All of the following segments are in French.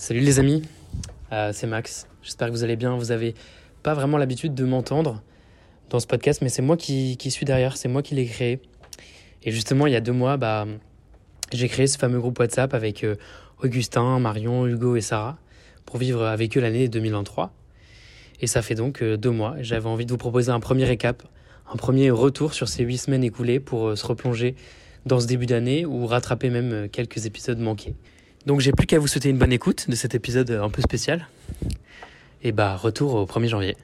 Salut les amis, euh, c'est Max. J'espère que vous allez bien. Vous avez pas vraiment l'habitude de m'entendre dans ce podcast, mais c'est moi qui, suis derrière, c'est moi qui l'ai créé. Et justement, il y a deux mois, bah, j'ai créé ce fameux groupe WhatsApp avec euh, Augustin, Marion, Hugo et Sarah pour vivre avec eux l'année 2023. Et ça fait donc euh, deux mois. J'avais envie de vous proposer un premier récap, un premier retour sur ces huit semaines écoulées pour se replonger dans ce début d'année ou rattraper même quelques épisodes manqués. Donc j'ai plus qu'à vous souhaiter une bonne écoute de cet épisode un peu spécial. Et bah retour au 1er janvier.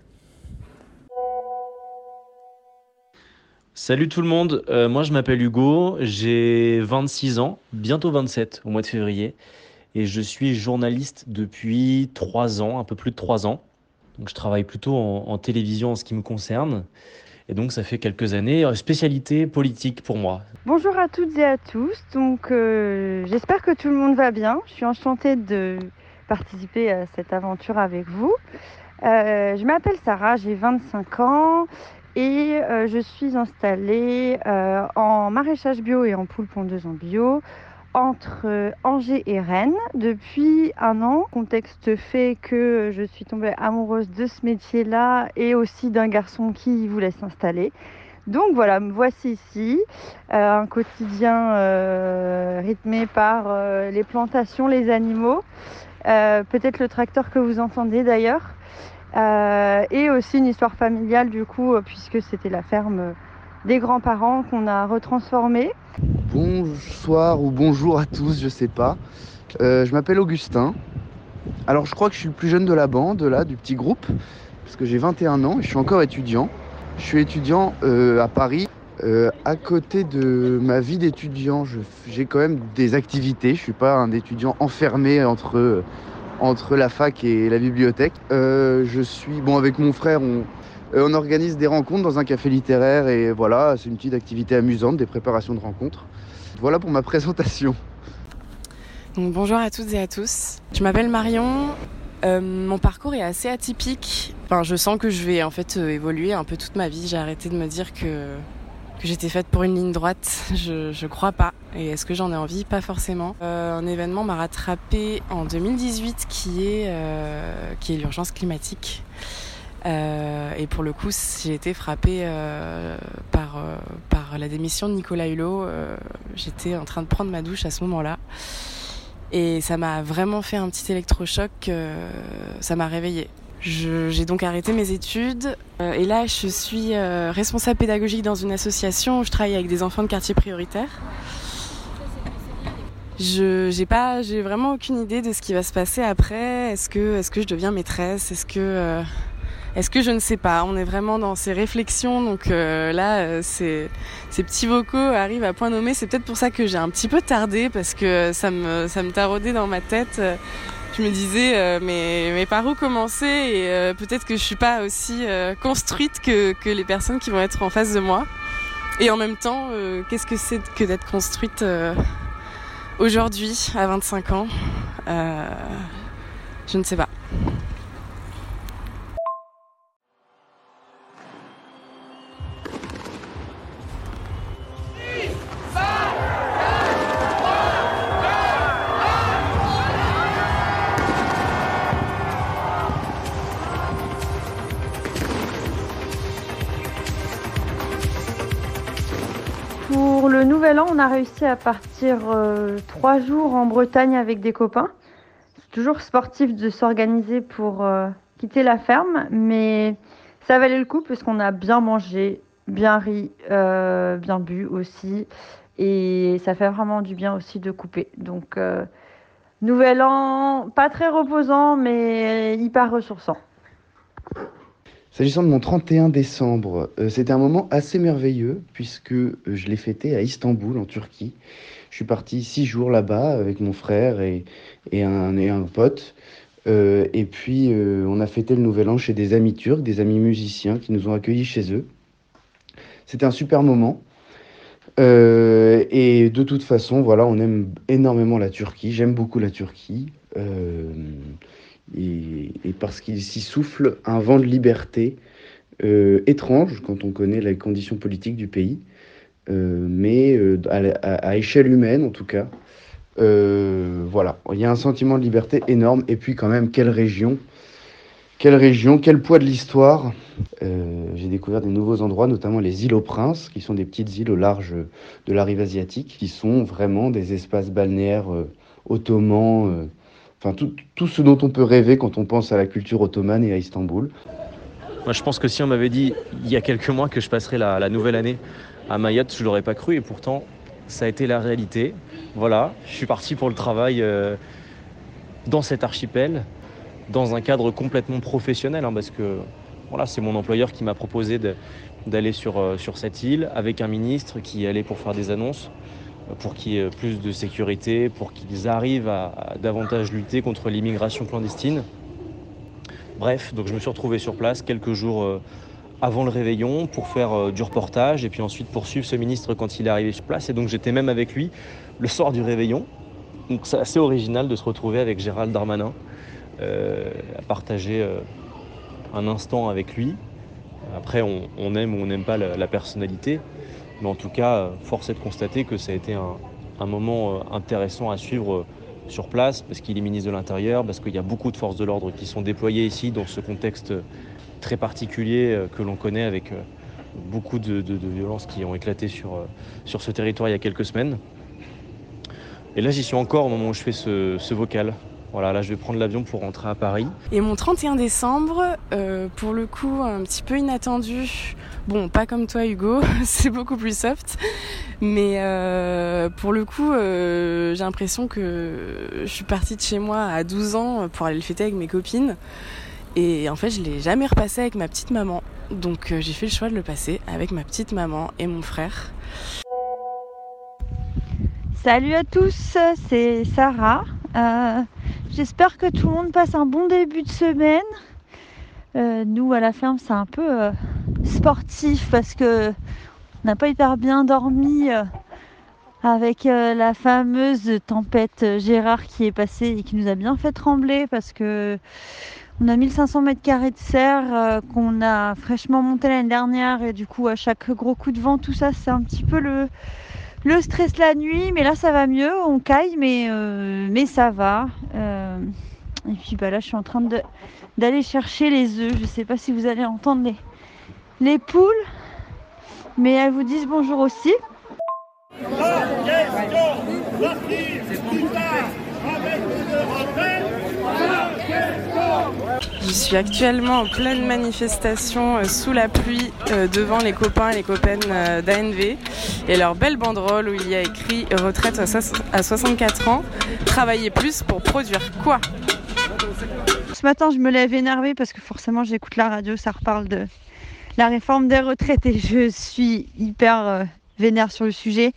Salut tout le monde, euh, moi je m'appelle Hugo, j'ai 26 ans, bientôt 27 au mois de février, et je suis journaliste depuis 3 ans, un peu plus de 3 ans. Donc je travaille plutôt en, en télévision en ce qui me concerne. Et donc ça fait quelques années, euh, spécialité politique pour moi. Bonjour à toutes et à tous, donc euh, j'espère que tout le monde va bien. Je suis enchantée de participer à cette aventure avec vous. Euh, je m'appelle Sarah, j'ai 25 ans et je suis installée en maraîchage bio et en poule pondeuse en bio entre euh, Angers et Rennes depuis un an. Contexte fait que je suis tombée amoureuse de ce métier-là et aussi d'un garçon qui voulait s'installer. Donc voilà, me voici ici, euh, un quotidien euh, rythmé par les plantations, les animaux, peut-être le tracteur que vous entendez d'ailleurs, et aussi une histoire familiale du coup, puisque c'était la ferme des grands-parents qu'on a retransformée. Bonsoir ou bonjour à tous, je sais pas. Euh, je m'appelle Augustin. Alors je crois que je suis le plus jeune de la bande, là, du petit groupe, parce que j'ai 21 ans et je suis encore étudiant. Je suis étudiant euh, à Paris. Euh, à côté de ma vie d'étudiant, j'ai quand même des activités. Je suis pas un étudiant enfermé entre, entre la fac et la bibliothèque. je suis, bon, avec mon frère, on, on organise des rencontres dans un café littéraire et voilà, c'est une petite activité amusante, des préparations de rencontres. Voilà pour ma présentation. Bonjour à toutes et à tous. Je m'appelle Marion. Euh, mon parcours est assez atypique. Je sens que je vais en fait euh, évoluer un peu toute ma vie. J'ai arrêté de me dire que, j'étais faite pour une ligne droite. Je, je crois pas. Et est-ce que j'en ai envie? Pas forcément. Euh, un événement m'a rattrapé en 2018 qui est, euh, qui est l'urgence climatique. Euh, et pour le coup, j'ai été frappée euh, par, euh, par la démission de Nicolas Hulot. J'étais en train de prendre ma douche à ce moment-là. Et ça m'a vraiment fait un petit électrochoc. ça m'a réveillée. J'ai donc arrêté mes études. Et là, je suis responsable pédagogique dans une association où je travaille avec des enfants de quartier prioritaire. Je j'ai pas j'ai vraiment aucune idée de ce qui va se passer après. Est-ce que est-ce que je deviens maîtresse? Est-ce que est-ce que je ne sais pas? On est vraiment dans ces réflexions, donc euh, là, euh, ces, petits vocaux arrivent à point nommé. C'est peut-être pour ça que j'ai un petit peu tardé, parce que ça me, ça taraudait dans ma tête. Je me disais, euh, mais, mais par où commencer? Et peut-être que je suis pas aussi construite que, les personnes qui vont être en face de moi. Et en même temps, qu'est-ce que c'est que d'être construite aujourd'hui, à 25 ans? Je ne sais pas. On a réussi à partir euh, trois jours en Bretagne avec des copains. C'est toujours sportif de s'organiser pour euh, quitter la ferme, mais ça valait le coup parce qu'on a bien mangé, bien ri, euh, bien bu aussi. Et ça fait vraiment du bien aussi de couper. Donc, nouvel an, pas très reposant, mais hyper ressourçant. S'agissant de mon 31 décembre, euh, c'était un moment assez merveilleux puisque euh, je l'ai fêté à Istanbul, en Turquie. Je suis parti six jours là-bas avec mon frère et, un, pote. Euh, et puis, on a fêté le Nouvel An chez des amis turcs, des amis musiciens qui nous ont accueillis chez eux. C'était un super moment. Et de toute façon, voilà, on aime énormément la Turquie. J'aime beaucoup la Turquie. Parce qu'il s'y souffle un vent de liberté euh, étrange quand on connaît les conditions politiques du pays, Euh, mais euh, à, échelle humaine en tout cas, voilà, il y a un sentiment de liberté énorme. Et puis quand même, quelle région quelle région, quel poids de l'histoire. J'ai découvert des nouveaux endroits, notamment les îles aux Princes, qui sont des petites îles au large de la rive asiatique, qui sont vraiment des espaces balnéaires ottomans Enfin, tout, ce dont on peut rêver quand on pense à la culture ottomane et à Istanbul. Moi, je pense que si on m'avait dit il y a quelques mois que je passerais la, nouvelle année à Mayotte, je ne l'aurais pas cru et pourtant, ça a été la réalité. Voilà, je suis parti pour le travail euh, dans cet archipel, dans un cadre complètement professionnel, hein, parce que voilà, c'est mon employeur qui m'a proposé d'aller sur, euh, sur cette île avec un ministre qui allait pour faire des annonces pour qu'il y ait plus de sécurité, pour qu'ils arrivent à, davantage lutter contre l'immigration clandestine. Bref, donc je me suis retrouvé sur place quelques jours euh, avant le réveillon pour faire euh, du reportage et puis ensuite poursuivre ce ministre quand il est arrivé sur place. Et donc j'étais même avec lui le soir du réveillon. Donc c'est assez original de se retrouver avec Gérald Darmanin, euh, à partager un instant avec lui. Après, on, aime ou on n'aime pas la personnalité, mais en tout cas, force est de constater que ça a été un, moment euh, intéressant à suivre euh, sur place, parce qu'il est ministre de l'Intérieur, parce qu'il y a beaucoup de forces de l'ordre qui sont déployées ici dans ce contexte très particulier euh, que l'on connaît avec beaucoup de, violences qui ont éclaté sur, sur ce territoire il y a quelques semaines. Et là, j'y suis encore au moment où je fais ce vocal. Voilà, là je vais prendre l'avion pour rentrer à Paris. Et mon 31 décembre, euh, pour le coup, un petit peu inattendu. Bon, pas comme toi Hugo, c'est beaucoup plus soft. Mais euh, pour le coup, euh, j'ai l'impression que je suis partie de chez moi à 12 ans pour aller le fêter avec mes copines. Et en fait, je l'ai jamais repassé avec ma petite maman. Donc j'ai fait le choix de le passer avec ma petite maman et mon frère. Salut à tous, c'est Sarah. J'espère que tout le monde passe un bon début de semaine. Euh, nous à la ferme c'est un peu euh, sportif parce que on n'a pas hyper bien dormi euh, avec la fameuse tempête Gérard qui est passée et qui nous a bien fait trembler parce que on a 1500 mètres carrés de serre qu'on a fraîchement monté l'année dernière et du coup à chaque gros coup de vent tout ça c'est un petit peu le le stress la nuit, mais là ça va mieux, on caille, mais, euh, mais ça va. Euh, et puis bah là je suis en train d'aller chercher les œufs. Je sais pas si vous allez entendre les poules, mais elles vous disent bonjour aussi. Je suis actuellement en pleine manifestation euh, sous la pluie euh, devant les copains et les copaines euh, d'ANV et leur belle banderole où il y a écrit retraite à 64 ans, travailler plus pour produire quoi? Ce matin, je me lève énervée parce que forcément, j'écoute la radio, ça reparle de la réforme des retraites et je suis hyper vénère sur le sujet.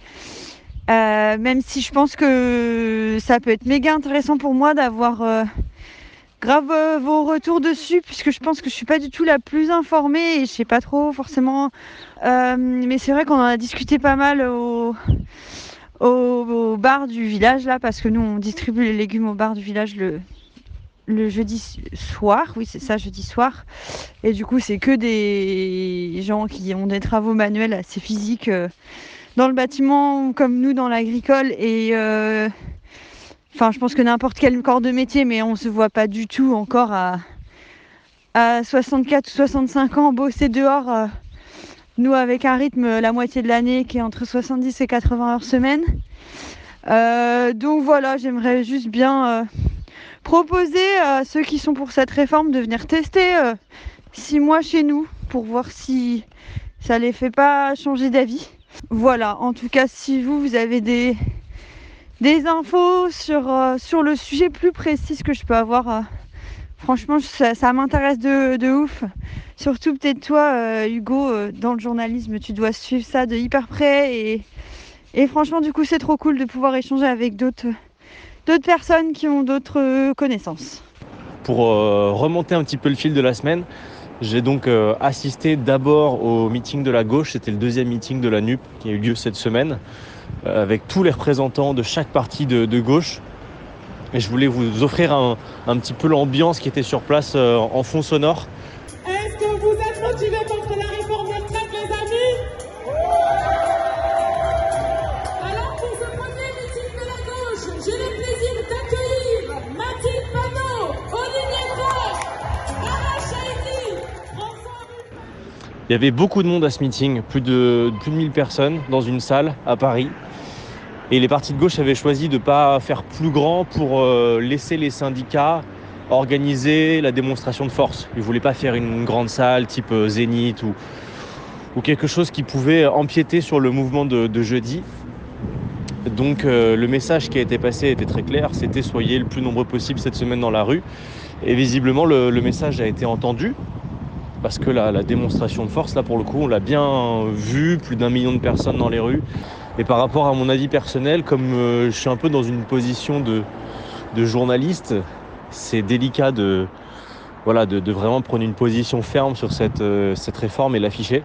même si je pense que ça peut être méga intéressant pour moi d'avoir grave euh, vos retours dessus puisque je pense que je suis pas du tout la plus informée et je sais pas trop forcément. Euh, mais c'est vrai qu'on en a discuté pas mal au, au, bar du village là parce que nous on distribue les légumes au bar du village le, le jeudi soir, oui c'est ça, jeudi soir. Et du coup c'est que des gens qui ont des travaux manuels assez physiques euh, dans le bâtiment comme nous dans l'agricole et Enfin, je pense que n'importe quel corps de métier, mais on se voit pas du tout encore à, à 64 ou 65 ans bosser dehors. Euh, nous, avec un rythme la moitié de l'année qui est entre 70 et 80 heures semaine. Euh, donc voilà, j'aimerais juste bien euh, proposer à ceux qui sont pour cette réforme de venir tester six mois chez nous pour voir si ça les fait pas changer d'avis. Voilà, en tout cas, si vous, vous avez des, des infos sur, euh, sur le sujet plus précis que je peux avoir. Euh, franchement, ça, m'intéresse de, ouf. Surtout peut-être toi, euh, Hugo, dans le journalisme, tu dois suivre ça de hyper près. Et, et franchement, du coup, c'est trop cool de pouvoir échanger avec d'autres personnes qui ont d'autres connaissances. Pour remonter un petit peu le fil de la semaine, j'ai donc assisté d'abord au meeting de la gauche, c'était le deuxième meeting de la NUP qui a eu lieu cette semaine. Euh, avec tous les représentants de chaque parti de, gauche. Et je voulais vous offrir un, petit peu l'ambiance qui était sur place euh, en fond sonore. Il y avait beaucoup de monde à ce meeting, plus de, plus de 1000 personnes dans une salle à Paris. Et les partis de gauche avaient choisi de ne pas faire plus grand pour euh, laisser les syndicats organiser la démonstration de force. Ils ne voulaient pas faire une grande salle type euh, Zénith ou, quelque chose qui pouvait empiéter sur le mouvement de, jeudi. Donc euh, le message qui a été passé était très clair, c'était soyez le plus nombreux possible cette semaine dans la rue. Et visiblement le, le message a été entendu parce que la, démonstration de force, là pour le coup, on l'a bien vu, plus d'un million de personnes dans les rues. Et par rapport à mon avis personnel, comme euh, je suis un peu dans une position de, journaliste, c'est délicat de, voilà, de, vraiment prendre une position ferme sur euh, cette réforme et l'afficher.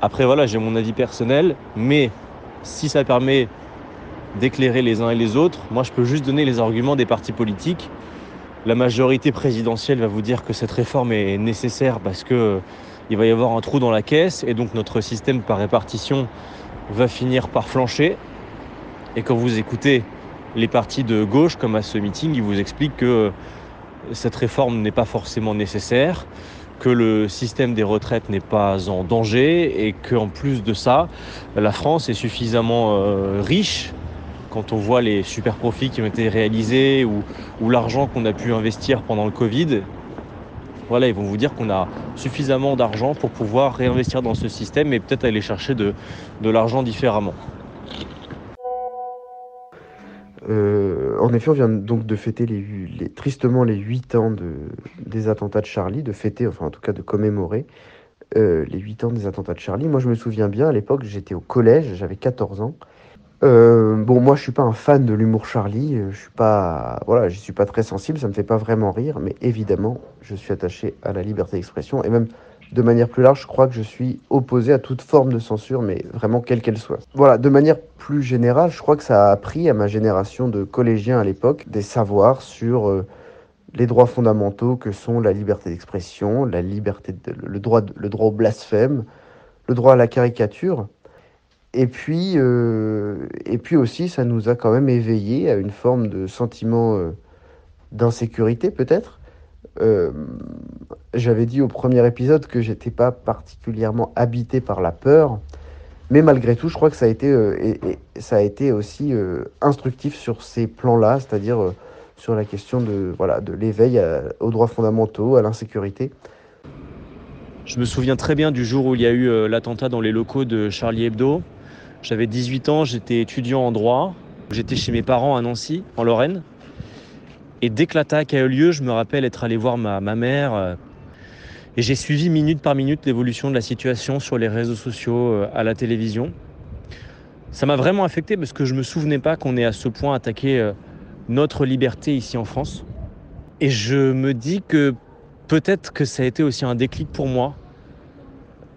Après, voilà, j'ai mon avis personnel, mais si ça permet d'éclairer les uns et les autres, moi je peux juste donner les arguments des partis politiques. La majorité présidentielle va vous dire que cette réforme est nécessaire parce que euh, il va y avoir un trou dans la caisse et donc notre système par répartition va finir par flancher. Et quand vous écoutez les partis de gauche, comme à ce meeting, ils vous expliquent que euh, cette réforme n'est pas forcément nécessaire, que le système des retraites n'est pas en danger et qu'en plus de ça, la France est suffisamment euh, riche quand on voit les super profits qui ont été réalisés ou, l'argent qu'on a pu investir pendant le Covid. Voilà, ils vont vous dire qu'on a suffisamment d'argent pour pouvoir réinvestir dans ce système et peut-être aller chercher de, l'argent différemment. Euh, en effet, on vient donc de fêter tristement les 8 ans de, des attentats de Charlie, de fêter, enfin en tout cas de commémorer euh, les 8 ans des attentats de Charlie. Moi, je me souviens bien, à l'époque, j'étais au collège, j'avais 14 ans. Euh, bon, moi, je suis pas un fan de l'humour Charlie. Je suis pas, voilà, je suis pas très sensible. Ça me fait pas vraiment rire, mais évidemment, je suis attaché à la liberté d'expression et même de manière plus large, je crois que je suis opposé à toute forme de censure, mais vraiment quelle qu'elle soit. Voilà, de manière plus générale, je crois que ça a appris à ma génération de collégiens à l'époque des savoirs sur euh, les droits fondamentaux que sont la liberté d'expression, la liberté, le droit, le droit au blasphème, le droit à la caricature. Et puis, euh, et puis aussi, ça nous a quand même éveillé à une forme de sentiment euh, d'insécurité, peut-être. Euh, J'avais dit au premier épisode que j'étais pas particulièrement habité par la peur, mais malgré tout, je crois que ça a été, ça a été aussi instructif sur ces plans-là, c'est-à-dire sur la question de, voilà, de l'éveil aux droits fondamentaux, à l'insécurité. Je me souviens très bien du jour où il y a eu l'attentat dans les locaux de Charlie Hebdo. J'avais 18 ans, j'étais étudiant en droit. J'étais chez mes parents à Nancy, en Lorraine. Et dès que l'attaque a eu lieu, je me rappelle être allé voir ma, mère. Et j'ai suivi minute par minute l'évolution de la situation sur les réseaux sociaux, à la télévision. Ça m'a vraiment affecté parce que je ne me souvenais pas qu'on ait à ce point attaqué notre liberté ici en France. Et je me dis que peut-être que ça a été aussi un déclic pour moi.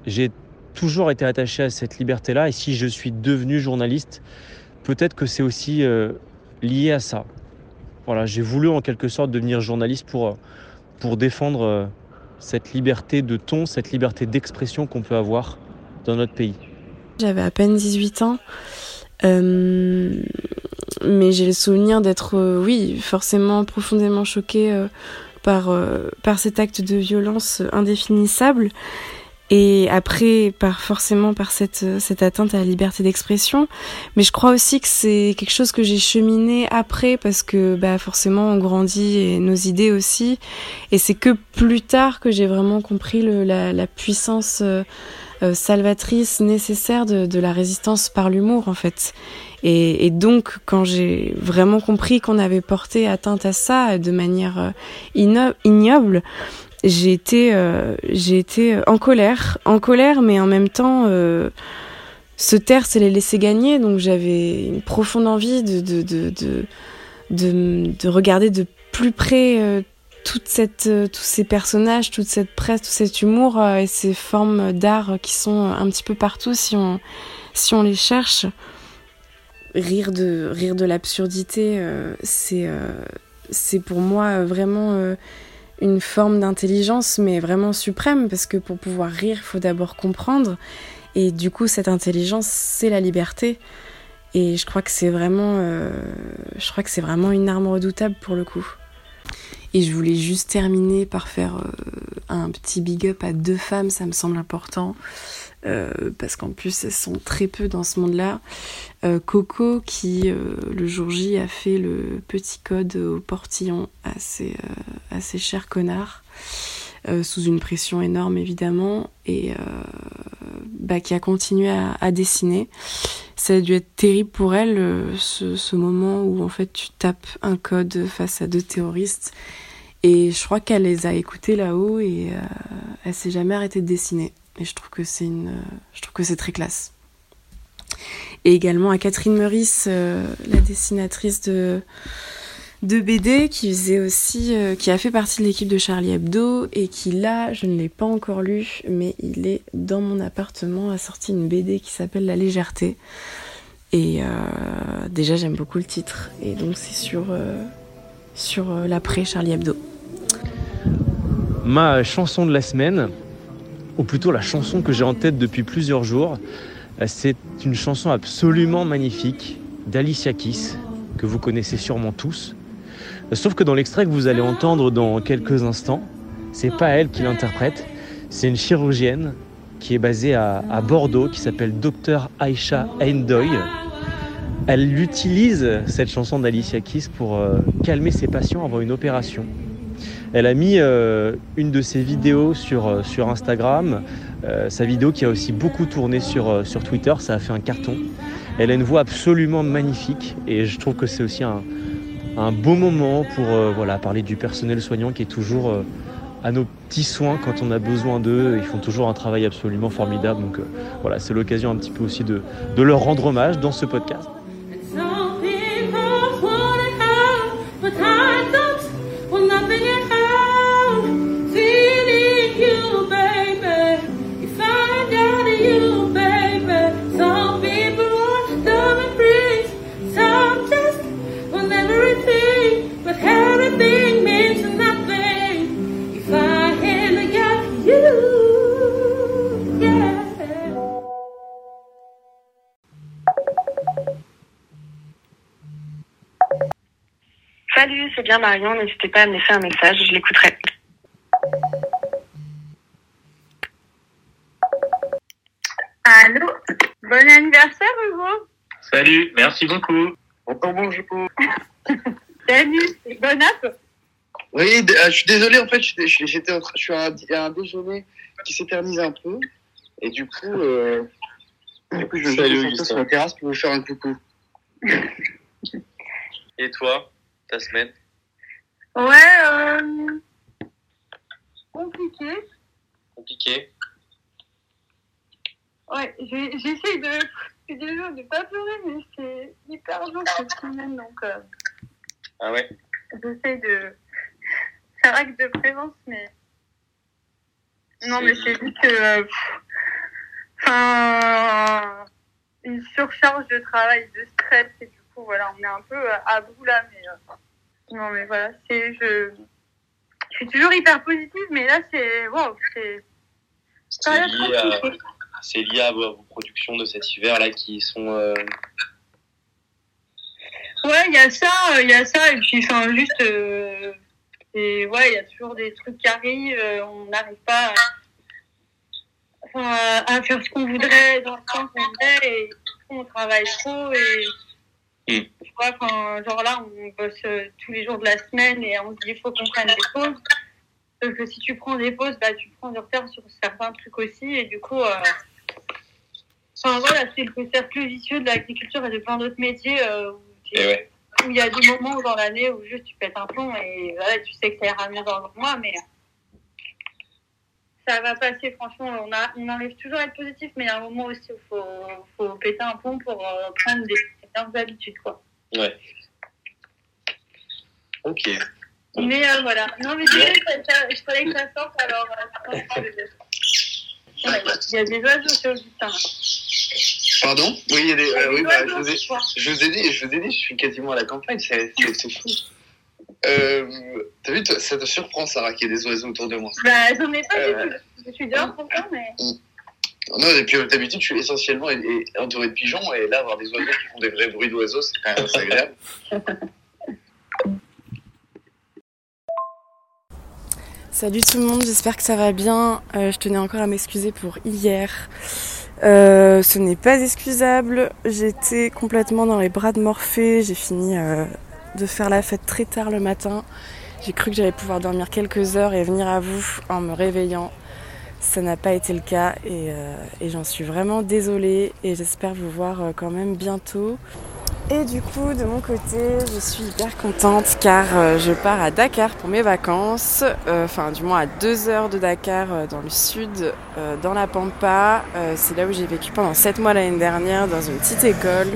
J'ai toujours été attaché à cette liberté-là et si je suis devenu journaliste, peut-être que c'est aussi euh, lié à ça. Voilà, j'ai voulu en quelque sorte devenir journaliste pour, pour défendre euh, cette liberté de ton, cette liberté d'expression qu'on peut avoir dans notre pays. J'avais à peine 18 ans, euh, mais j'ai le souvenir d'être, euh, oui, forcément profondément choquée euh, par, par cet acte de violence indéfinissable et après par forcément par cette cette atteinte à la liberté d'expression. Mais je crois aussi que c'est quelque chose que j'ai cheminé après parce que bah forcément on grandit et nos idées aussi. Et c'est que plus tard que j'ai vraiment compris le, la, la puissance euh, salvatrice nécessaire de, de la résistance par l'humour en fait. Et, et, donc, quand j'ai vraiment compris qu'on avait porté atteinte à ça de manière ignoble, j'ai été, euh, j'ai été en colère, en colère, mais en même temps, euh, se taire, c'est les laisser gagner. Donc j'avais une profonde envie de, de, de, de, de, de regarder de plus près euh, toute cette, tous ces personnages, toute cette presse, tout cet humour et ces formes d'art qui sont un petit peu partout si on, si on les cherche. Rire de, rire de l'absurdité, c'est, c'est pour moi vraiment une forme d'intelligence, mais vraiment suprême, parce que pour pouvoir rire, il faut d'abord comprendre. Et du coup, cette intelligence, c'est la liberté. Et je crois que c'est vraiment, euh, je crois que c'est vraiment une arme redoutable pour le coup. Et je voulais juste terminer par faire euh, un petit big up à deux femmes, ça me semble important. Euh, parce qu'en plus elles sont très peu dans ce monde-là. Euh, Coco qui euh, le jour J a fait le petit code au portillon à ses, ses chers connards, sous une pression énorme évidemment, et bah, qui a continué à, dessiner. Ça a dû être terrible pour elle ce, moment où en fait tu tapes un code face à deux terroristes. Et je crois qu'elle les a écoutés là-haut et elle s'est jamais arrêtée de dessiner. Et je trouve que c'est très classe. Et également à Catherine Meurice, euh, la dessinatrice de, BD, qui faisait aussi, euh, qui a fait partie de l'équipe de Charlie Hebdo et qui là, je ne l'ai pas encore lu, mais il est dans mon appartement, a sorti une BD qui s'appelle La légèreté. Et euh, déjà, j'aime beaucoup le titre. Et donc, c'est sur, sur l'après Charlie Hebdo. Ma chanson de la semaine, ou plutôt la chanson que j'ai en tête depuis plusieurs jours. Euh, c'est une chanson absolument magnifique d'Alicia Keys, que vous connaissez sûrement tous. Euh, sauf que dans l'extrait que vous allez entendre dans quelques instants, c'est pas elle qui l'interprète, c'est une chirurgienne qui est basée à, Bordeaux, qui s'appelle Dr Aisha Endoy. Elle utilise cette chanson d'Alicia Keys pour euh, calmer ses patients avant une opération. Elle a mis une de ses vidéos sur Instagram, euh, sa vidéo qui a aussi beaucoup tourné sur, sur Twitter, ça a fait un carton. Elle a une voix absolument magnifique et je trouve que c'est aussi un, un, beau moment pour voilà, parler du personnel soignant qui est toujours à nos petits soins quand on a besoin d'eux. Ils font toujours un travail absolument formidable. Donc voilà, c'est l'occasion un petit peu aussi de, de leur rendre hommage dans ce podcast. Bien Marion, n'hésitez pas à me laisser un message, je l'écouterai. Allô? Bon anniversaire Hugo Salut, merci beaucoup. Encore bonjour. Salut, bon app Oui, euh, je suis désolé, en fait, j'étais en train, je suis à un, déjeuner qui s'éternise un peu. Et du coup, euh, du coup je vais sur la terrasse pour vous faire un coucou. Et toi, ta semaine? Ouais, euh... compliqué. Compliqué. Ouais, j'essaie de, de ne pas pleurer, mais c'est hyper dur cette semaine, donc. Euh... Ah ouais. J'essaie de faire acte de présence, mais. Non, mais c'est juste que. Euh, enfin. une surcharge de travail, de stress, et du coup, voilà, on est un peu à bout là, mais. Euh, non, mais voilà, c'est. Je, je suis toujours hyper positive, mais là, c'est. Wow, c'est. C'est lié, à, lié à vos, productions de cet hiver-là qui sont. Euh... Ouais, il y a ça, il y a ça, et puis, enfin, juste. Euh, ouais, il y a toujours des trucs qui arrivent, euh, on n'arrive pas à, à, faire ce qu'on voudrait dans le temps qu'on voudrait, et on travaille trop, et Mm. Tu vois, quand, genre là, on bosse euh, tous les jours de la semaine et on se dit, il faut qu'on prenne des pauses. Sauf que si tu prends des pauses, bah, tu prends du retard sur certains trucs aussi. Et du coup, euh... enfin, voilà, c'est le cercle vicieux de l'agriculture et de plein d'autres métiers euh, où, il y a des moments dans l'année où juste tu pètes un plomb et voilà, tu sais que ça ira mieux dans le mois, mais ça va passer, franchement. On, a, on arrive toujours à être positif, mais il y a un moment aussi où il faut, faut péter un plomb pour euh, prendre des habitudes, quoi. Ouais. Ok. Mais euh, voilà. Non, mais je, je fallait que ça sorte, alors euh, il y a des oiseaux sur le butin. Pardon? Oui, il y a des. Euh, oui, bah, je, vous ai, je, vous ai, dit, je vous ai dit, je suis quasiment à la campagne, c'est fou. Euh, T'as vu, ça te surprend, Sarah, qu'il y ait des oiseaux autour de moi. Bah, j'en ai pas du tout. Je suis dehors pourtant, mais. Non, et puis d'habitude, je suis essentiellement entouré de pigeons, et là, avoir des oiseaux qui font des vrais bruits d'oiseaux, c'est quand même assez agréable. Salut tout le monde, j'espère que ça va bien. Euh, je tenais encore à m'excuser pour hier. Euh, ce n'est pas excusable. J'étais complètement dans les bras de Morphée. J'ai fini euh, de faire la fête très tard le matin. J'ai cru que j'allais pouvoir dormir quelques heures et venir à vous en me réveillant. Ça n'a pas été le cas et, et j'en suis vraiment désolée et j'espère vous voir quand même bientôt. Et du coup, de mon côté, je suis hyper contente car euh, je pars à Dakar pour mes vacances. Euh, enfin, du moins à deux heures de Dakar euh, dans le sud, dans la Pampa. C'est là où j'ai vécu pendant sept mois l'année dernière dans une petite école.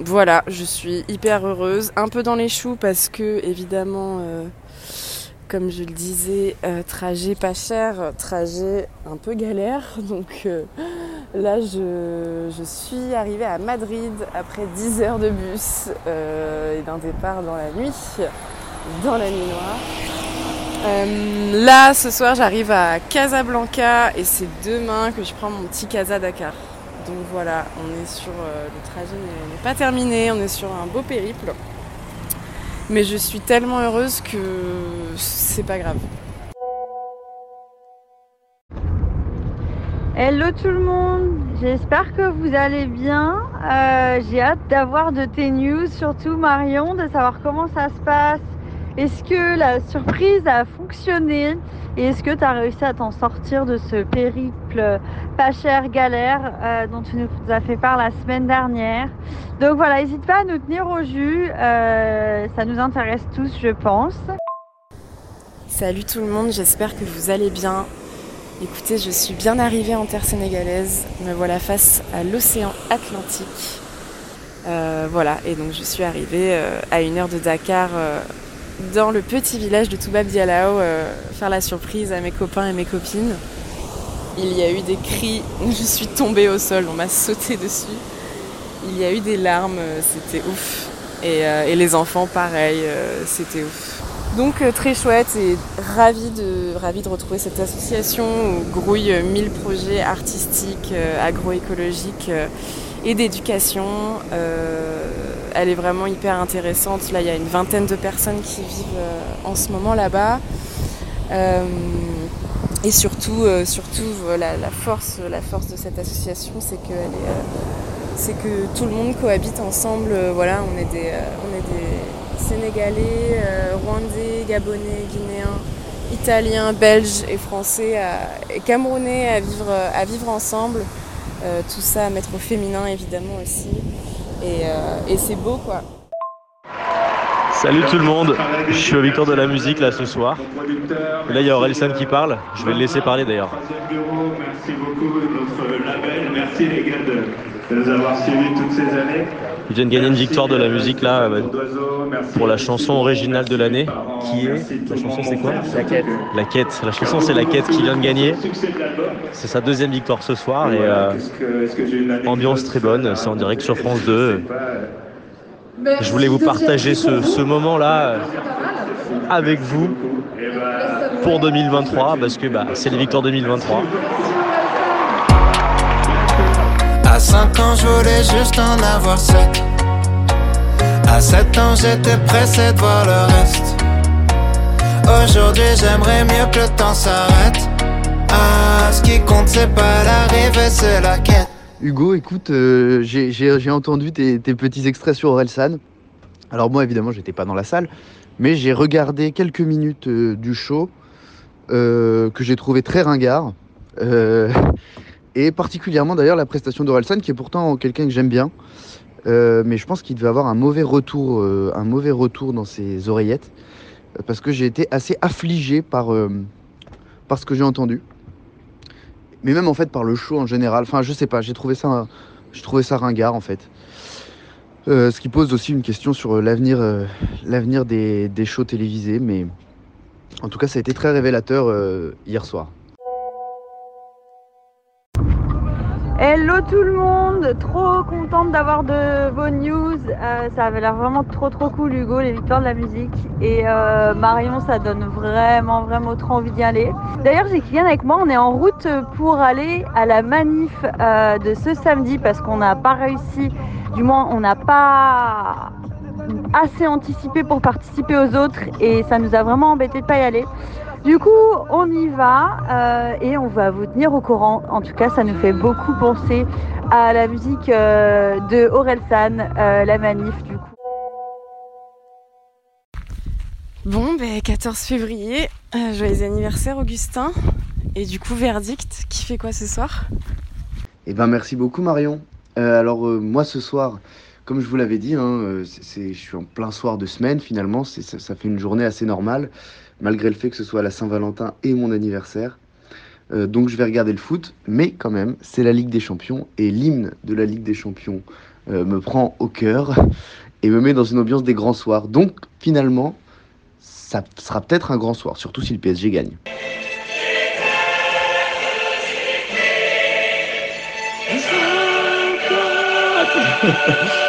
voilà, je suis hyper heureuse. Un peu dans les choux parce que, évidemment, comme je le disais, trajet pas cher, trajet un peu galère. Donc Là, je, suis arrivée à Madrid après 10 heures de bus euh, et d'un départ dans la nuit, dans la nuit noire. Euh, là, ce soir, j'arrive à Casablanca et c'est demain que je prends mon petit Casa Dakar. Donc voilà, on est sur. Euh, le trajet n'est pas terminé, on est sur un beau périple. Mais je suis tellement heureuse que c'est pas grave. Hello tout le monde, j'espère que vous allez bien. Euh, j'ai hâte d'avoir de tes news, surtout Marion, de savoir comment ça se passe. Est-ce que la surprise a fonctionné et est-ce que tu as réussi à t'en sortir de ce périple pas cher galère euh, dont tu nous as fait part la semaine dernière? Donc voilà, n'hésite pas à nous tenir au jus, euh, ça nous intéresse tous je pense. Salut tout le monde, j'espère que vous allez bien. Écoutez, je suis bien arrivée en terre sénégalaise. Me voilà face à l'océan Atlantique. Euh, voilà, et donc je suis arrivée à une heure de Dakar dans le petit village de Toubab Dialao faire la surprise à mes copains et mes copines. Il y a eu des cris, je suis tombée au sol, on m'a sauté dessus. Il y a eu des larmes, c'était ouf. Et, les enfants, pareil, c'était ouf. Donc euh, très chouette et ravie de, de retrouver cette association où grouillent mille projets artistiques, euh, agroécologiques euh, et d'éducation. Elle est vraiment hyper intéressante. Là, il y a une vingtaine de personnes qui vivent en ce moment là-bas. et surtout, surtout la, force, la force de cette association, c'est que tout le monde cohabite ensemble. voilà, on est des, sénégalais, euh, rwandais, gabonais, guinéens, italiens, belges et français et camerounais à vivre, ensemble. Euh, tout ça à mettre au féminin évidemment aussi. Et, euh, c'est beau quoi. Salut tout le monde, je suis au Victor de la musique là ce soir. là il y a Orelsan qui parle, je vais le laisser parler d'ailleurs. Merci beaucoup notre label, merci les gars de nous avoir suivis toutes ces années. Ils viennent gagner une victoire de la musique là euh, pour la chanson originale de l'année qui est la chanson c'est quoi La quête. La quête. La chanson c'est la quête qui vient de gagner. C'est sa deuxième victoire ce soir et euh, ambiance très bonne. C'est en direct sur France 2. Je voulais vous partager ce, moment là euh, avec vous pour 2023 parce que bah, c'est les victoires 2023. À 5 ans, je voulais juste en avoir 7. À 7 ans, j'étais pressé de voir le reste. Aujourd'hui, j'aimerais mieux que le temps s'arrête. Ah, ce qui compte, c'est pas l'arrivée, c'est la quête. Hugo, écoute, euh, j'ai entendu tes, petits extraits sur Orelsan. Alors moi, évidemment, j'étais pas dans la salle, mais j'ai regardé quelques minutes euh, du show euh, que j'ai trouvé très ringard. Et particulièrement d'ailleurs la prestation d'Orelsan, qui est pourtant quelqu'un que j'aime bien. Euh, mais je pense qu'il devait avoir un mauvais retour, euh, un mauvais retour dans ses oreillettes, parce que j'ai été assez affligé par, euh, par ce que j'ai entendu. Mais même en fait par le show en général. Enfin, je sais pas, j'ai trouvé ça, je trouvais ça ringard en fait. ce qui pose aussi une question sur l'avenir, l'avenir des, des shows télévisés. Mais en tout cas, ça a été très révélateur hier soir. Tout le monde, trop contente d'avoir de vos news. Euh, ça avait l'air vraiment trop trop cool Hugo, les victoires de la musique. Et euh, Marion, ça donne vraiment vraiment trop envie d'y aller. D'ailleurs, j'ai Kylian avec moi, on est en route pour aller à la manif euh, de ce samedi parce qu'on n'a pas réussi, du moins on n'a pas assez anticipé pour participer aux autres et ça nous a vraiment embêté de pas y aller. Du coup, on y va euh, et on va vous tenir au courant. En tout cas, ça nous fait beaucoup penser à la musique euh, de Orelsan, euh, la manif du coup. Bon, ben 14 février, joyeux anniversaire Augustin. Et du coup, verdict, qui fait quoi ce soir? Eh ben merci beaucoup Marion. alors moi ce soir, comme je vous l'avais dit, hein, je suis en plein soir de semaine finalement, ça, ça fait une journée assez normale malgré le fait que ce soit la Saint-Valentin et mon anniversaire. Euh, donc je vais regarder le foot, mais quand même, c'est la Ligue des Champions et l'hymne de la Ligue des Champions euh, me prend au cœur et me met dans une ambiance des grands soirs. Donc finalement, ça sera peut-être un grand soir, surtout si le PSG gagne.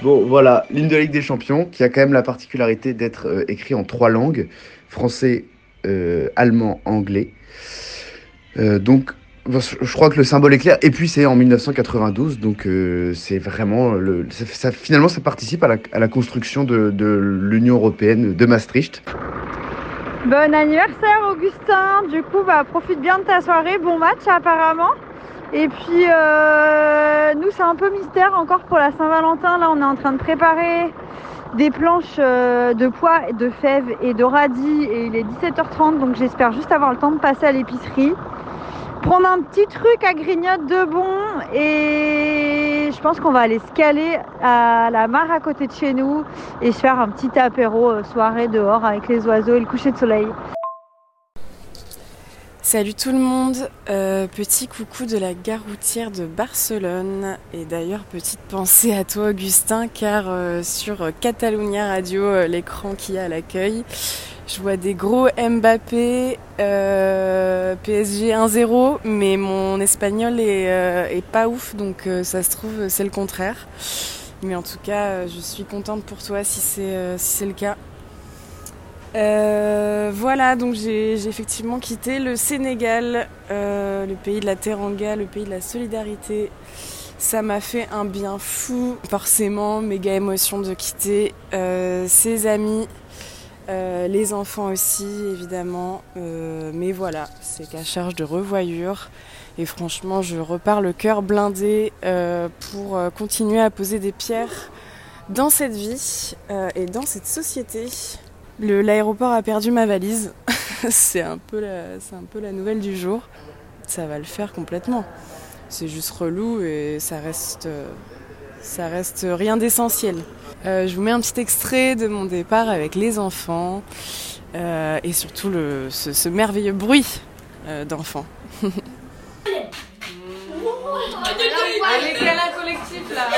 Bon, voilà, l'hymne de Ligue des Champions, qui a quand même la particularité d'être euh, écrit en trois langues, français, euh, allemand, anglais. Euh, donc, je crois que le symbole est clair. Et puis, c'est en 1992, donc c'est vraiment... Le, finalement, ça participe à la, construction de, l'Union européenne de Maastricht. Bon anniversaire, Augustin Du coup, bah, profite bien de ta soirée. Bon match, apparemment. Et puis euh, nous c'est un peu mystère encore pour la Saint-Valentin. Là on est en train de préparer des planches euh, de pois, de fèves et de radis et il est 17h30 donc j'espère juste avoir le temps de passer à l'épicerie. Prendre un petit truc à grignoter de bon et je pense qu'on va aller se caler à la mare à côté de chez nous et se faire un petit apéro euh, soirée dehors avec les oiseaux et le coucher de soleil. Salut tout le monde, euh, petit coucou de la gare routière de Barcelone et d'ailleurs petite pensée à toi Augustin car euh, sur Catalunya Radio, euh, l'écran qui a l'accueil, je vois des gros Mbappé, PSG 1-0 mais mon espagnol est, pas ouf donc ça se trouve c'est le contraire. Mais en tout cas je suis contente pour toi si c'est le cas. Euh, voilà, donc j'ai effectivement quitté le Sénégal, euh, le pays de la teranga, le pays de la solidarité. Ça m'a fait un bien fou, forcément, méga émotion de quitter euh, ses amis, les enfants aussi, évidemment. mais voilà, c'est qu'à charge de revoyure. Et franchement, je repars le cœur blindé pour continuer à poser des pierres dans cette vie et dans cette société. L'aéroport a perdu ma valise. c'est un, peu la, un peu la nouvelle du jour. Ça va le faire complètement. C'est juste relou et ça reste, ça reste rien d'essentiel. Euh, je vous mets un petit extrait de mon départ avec les enfants euh, et surtout le, ce, merveilleux bruit euh, d'enfants. Allez, câlin collectif là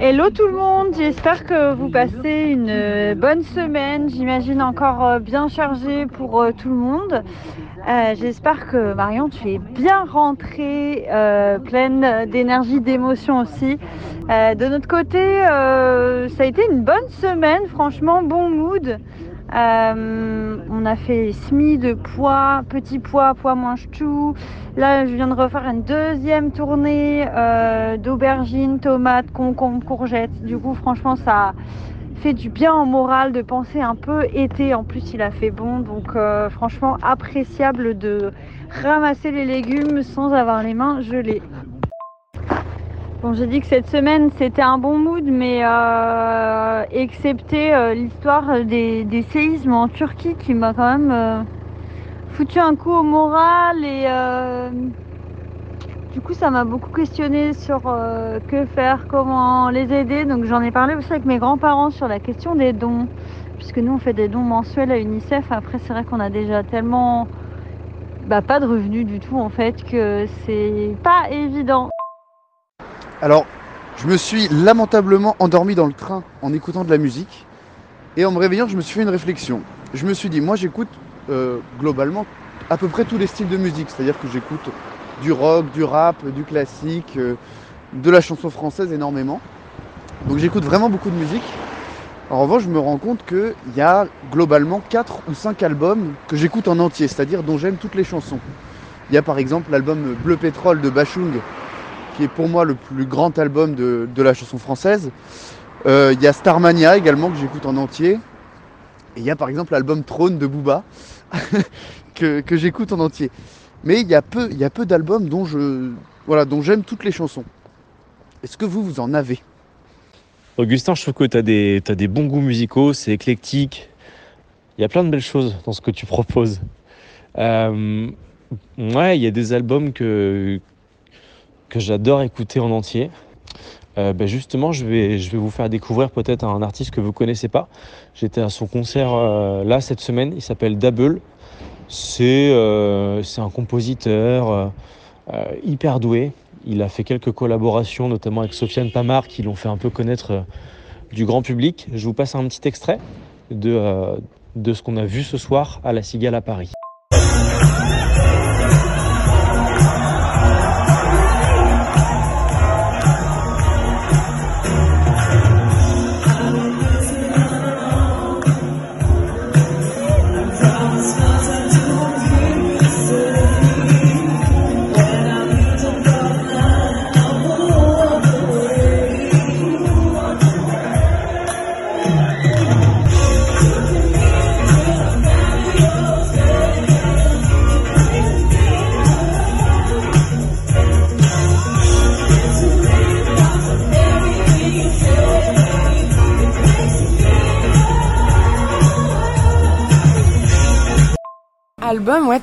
Hello tout le monde, j'espère que vous passez une euh, bonne semaine, j'imagine encore euh, bien chargée pour euh, tout le monde. j'espère que Marion, tu es bien rentrée, pleine d'énergie, d'émotion aussi. de notre côté, ça a été une bonne semaine, franchement bon mood. Euh, on a fait semi de pois, petit pois, pois moins chou. Là, je viens de refaire une deuxième tournée euh, d'aubergines, tomates, concombres, courgettes. Du coup, franchement, ça fait du bien en moral de penser un peu été. En plus, il a fait bon. Donc, euh, franchement, appréciable de ramasser les légumes sans avoir les mains gelées. Bon, j'ai dit que cette semaine c'était un bon mood, mais euh, excepté euh, l'histoire des, séismes en Turquie qui m'a quand même euh, foutu un coup au moral et du coup ça m'a beaucoup questionné sur que faire, comment les aider. Donc j'en ai parlé aussi avec mes grands-parents sur la question des dons, puisque nous on fait des dons mensuels à UNICEF. Après c'est vrai qu'on a déjà tellement bah, pas de revenus du tout en fait que c'est pas évident. Alors, je me suis lamentablement endormi dans le train en écoutant de la musique. Et en me réveillant, je me suis fait une réflexion. Je me suis dit, moi j'écoute euh, globalement à peu près tous les styles de musique. C'est-à-dire que j'écoute du rock, du rap, du classique, euh, de la chanson française énormément. Donc j'écoute vraiment beaucoup de musique. En revanche, je me rends compte qu'il y a globalement 4 ou 5 albums que j'écoute en entier, c'est-à-dire dont j'aime toutes les chansons. Il y a par exemple l'album Bleu Pétrole de Bachung, qui est pour moi le plus grand album de, la chanson française. Euh, il y a Starmania également que j'écoute en entier. Et il y a par exemple l'album Trône de Booba que, j'écoute en entier. Mais il y a peu, peu d'albums dont je voilà, dont j'aime toutes les chansons. Est-ce que vous, vous en avez? Augustin, je trouve que tu as des, des bons goûts musicaux, c'est éclectique. Il y a plein de belles choses dans ce que tu proposes. Euh, ouais, il y a des albums que, que j'adore écouter en entier. Euh, ben justement, je vais, je vais vous faire découvrir peut-être un artiste que vous ne connaissez pas. J'étais à son concert euh, là cette semaine, il s'appelle Double. C'est un compositeur hyper doué, il a fait quelques collaborations, notamment avec Sofiane Pamar, qui l'ont fait un peu connaître euh, du grand public. Je vous passe un petit extrait de, euh, de ce qu'on a vu ce soir à la Cigale à Paris.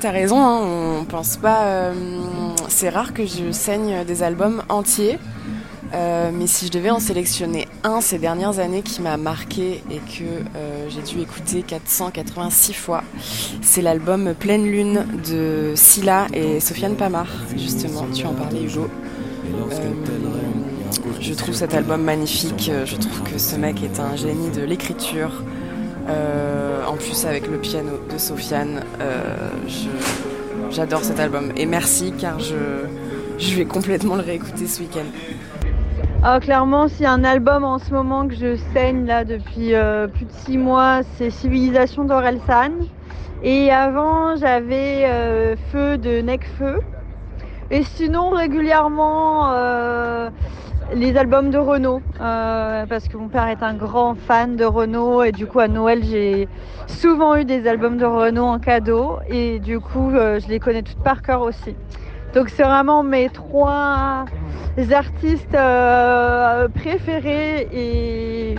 T'as raison. Hein, on pense pas. Euh, c'est rare que je saigne des albums entiers. Euh, mais si je devais en sélectionner un ces dernières années qui m'a marqué et que euh, j'ai dû écouter 486 fois, c'est l'album Pleine Lune de Scylla et Sofiane Pamar, justement. Tu en parlais, Hugo. je trouve cet album magnifique. Je trouve que ce mec est un génie de l'écriture. En plus avec le piano de Sofiane, euh, j'adore cet album. Et merci car je, vais complètement le réécouter ce week-end. Ah, clairement, s'il y a un album en ce moment que je saigne là depuis euh, plus de six mois, c'est Civilisation d'Orelsan. Et avant, j'avais Feu de Necfeu. Et sinon, régulièrement, les albums de Renault, euh, parce que mon père est un grand fan de Renault et du coup à Noël j'ai souvent eu des albums de Renault en cadeau et du coup euh, je les connais toutes par cœur aussi. Donc c'est vraiment mes trois artistes euh, préférés et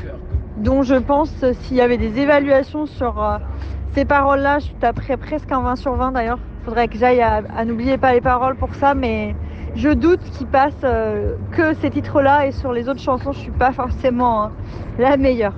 dont je pense s'il y avait des évaluations sur ces paroles-là, je taperais presque un 20 sur 20 d'ailleurs. Faudrait que j'aille à, à n'oubliez pas les paroles pour ça, mais je doute qu'il passe euh, que ces titres-là et sur les autres chansons, je suis pas forcément hein, la meilleure.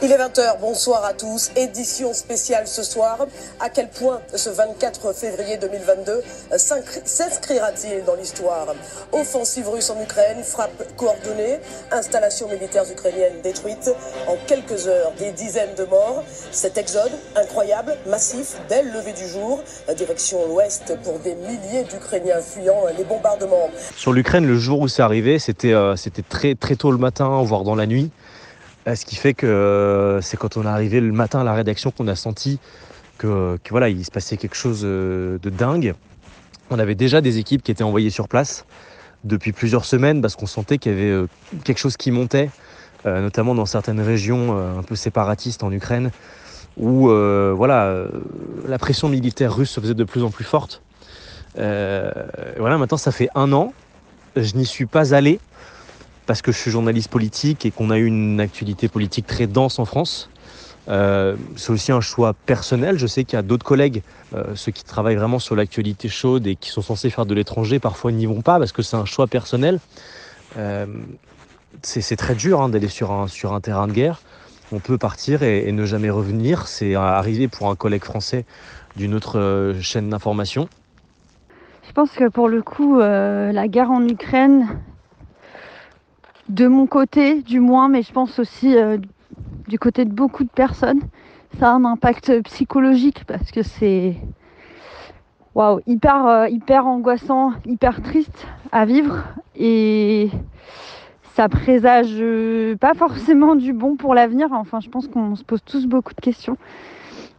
Il est 20h, bonsoir à tous. Édition spéciale ce soir. À quel point ce 24 février 2022 s'inscrira-t-il dans l'histoire? Offensive russe en Ukraine, frappe coordonnée, installations militaires ukrainiennes détruites. En quelques heures, des dizaines de morts. Cet exode incroyable, massif, dès le lever du jour, direction l'ouest pour des milliers d'Ukrainiens fuyant les bombardements. Sur l'Ukraine, le jour où c'est arrivé, c'était euh, très, très tôt le matin, voire dans la nuit. Euh, ce qui fait que euh, c'est quand on est arrivé le matin à la rédaction qu'on a senti que, voilà, il se passait quelque chose euh, de dingue. On avait déjà des équipes qui étaient envoyées sur place depuis plusieurs semaines parce qu'on sentait qu'il y avait quelque chose qui montait, notamment dans certaines régions un peu séparatistes en Ukraine, où voilà, la pression militaire russe se faisait de plus en plus forte. voilà, maintenant ça fait un an, je n'y suis pas allé parce que je suis journaliste politique et qu'on a eu une actualité politique très dense en France. Euh, c'est aussi un choix personnel. Je sais qu'il y a d'autres collègues, euh, ceux qui travaillent vraiment sur l'actualité chaude et qui sont censés faire de l'étranger, parfois n'y vont pas parce que c'est un choix personnel. Euh, c'est très dur hein, d'aller sur un, terrain de guerre. On peut partir et ne jamais revenir. C'est arrivé pour un collègue français d'une autre chaîne d'information. Je pense que pour le coup, la guerre en Ukraine, de mon côté du moins, mais je pense aussi euh, du côté de beaucoup de personnes, ça a un impact psychologique parce que c'est waouh, hyper, hyper angoissant, hyper triste à vivre. Et ça présage pas forcément du bon pour l'avenir. Enfin, je pense qu'on se pose tous beaucoup de questions.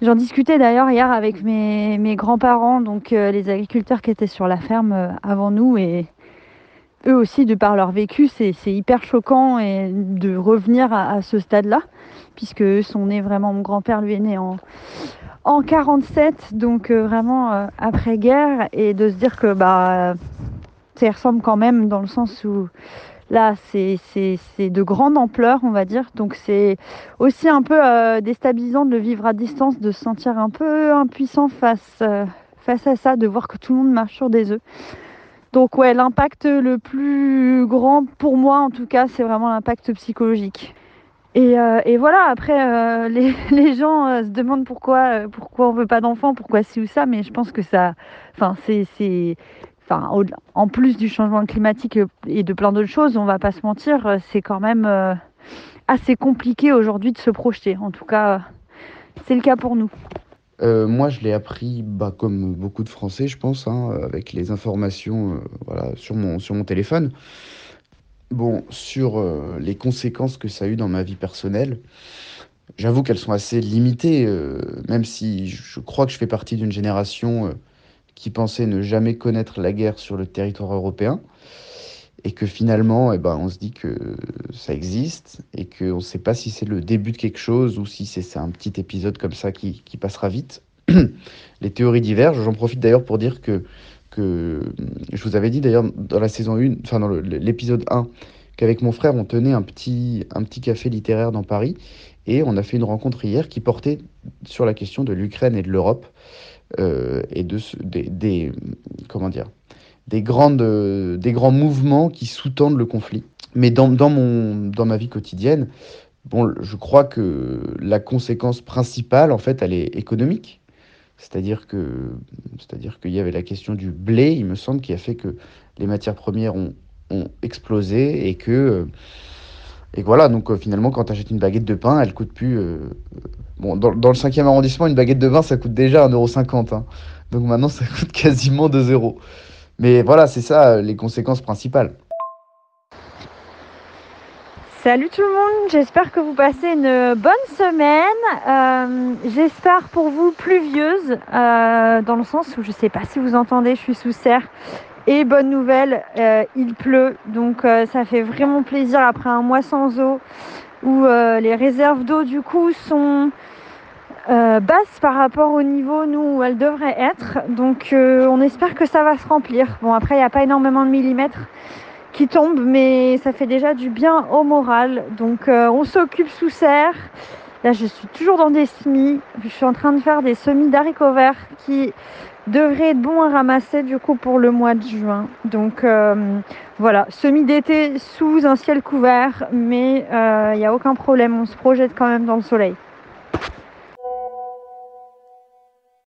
J'en discutais d'ailleurs hier avec mes, mes grands-parents, donc les agriculteurs qui étaient sur la ferme avant nous. Et eux aussi, de par leur vécu, c'est hyper choquant et de revenir à, ce stade-là, puisque eux sont nés vraiment, mon grand-père lui est né en, en 47, donc euh, vraiment euh, après-guerre, et de se dire que bah, ça ressemble quand même dans le sens où là, c'est de grande ampleur, on va dire. Donc c'est aussi un peu euh, déstabilisant de le vivre à distance, de se sentir un peu impuissant face, face à ça, de voir que tout le monde marche sur des œufs. Donc ouais, l'impact le plus grand pour moi en tout cas, c'est vraiment l'impact psychologique. Et, euh, voilà, après, euh, les, gens euh, se demandent pourquoi, pourquoi on veut pas d'enfants, pourquoi ci ou ça, mais je pense que ça, enfin, c'est, en plus du changement climatique et de plein d'autres choses, on va pas se mentir, c'est quand même assez compliqué aujourd'hui de se projeter. En tout cas, c'est le cas pour nous. Euh, moi, je l'ai appris bah, comme beaucoup de Français, je pense, hein, avec les informations euh, voilà, sur, mon, sur mon téléphone. Bon, sur euh, les conséquences que ça a eu dans ma vie personnelle, j'avoue qu'elles sont assez limitées, même si je crois que je fais partie d'une génération qui pensait ne jamais connaître la guerre sur le territoire européen et que finalement, eh ben, on se dit que ça existe et qu'on ne sait pas si c'est le début de quelque chose ou si c'est un petit épisode comme ça qui, passera vite. Les théories divergent. J'en profite d'ailleurs pour dire que, que je vous avais dit d'ailleurs dans la saison 1, enfin dans l'épisode 1, qu'avec mon frère, on tenait un petit, un petit café littéraire dans Paris et on a fait une rencontre hier qui portait sur la question de l'Ukraine et de l'Europe euh, et de, des, comment dire, des, grandes, des grands mouvements qui sous-tendent le conflit. Mais dans, dans, mon, dans ma vie quotidienne, bon, je crois que la conséquence principale, en fait, elle est économique. C'est-à-dire qu'il y avait la question du blé, il me semble, qui a fait que les matières premières ont, explosé et que, et voilà. Donc euh, finalement, quand tu achètes une baguette de pain, elle coûte plus. Euh, bon, dans, dans, le 5e arrondissement, une baguette de pain, ça coûte déjà 1,50€. Hein. Donc maintenant, ça coûte quasiment 2 euros. Mais voilà, c'est ça euh, les conséquences principales. Salut tout le monde, j'espère que vous passez une bonne semaine. Euh, j'espère pour vous pluvieuse, euh, dans le sens où je ne sais pas si vous entendez, je suis sous serre. Et bonne nouvelle, il pleut, donc ça fait vraiment plaisir après un mois sans eau, où les réserves d'eau du coup sont euh, basse par rapport au niveau où elle devrait être. Donc euh, on espère que ça va se remplir. Bon après il n'y a pas énormément de millimètres qui tombent mais ça fait déjà du bien au moral. Donc euh, on s'occupe sous serre. Là je suis toujours dans des semis. Je suis en train de faire des semis d'haricots verts qui devraient être bons à ramasser du coup pour le mois de juin. Donc voilà, semis d'été sous un ciel couvert mais il n'y a aucun problème. On se projette quand même dans le soleil.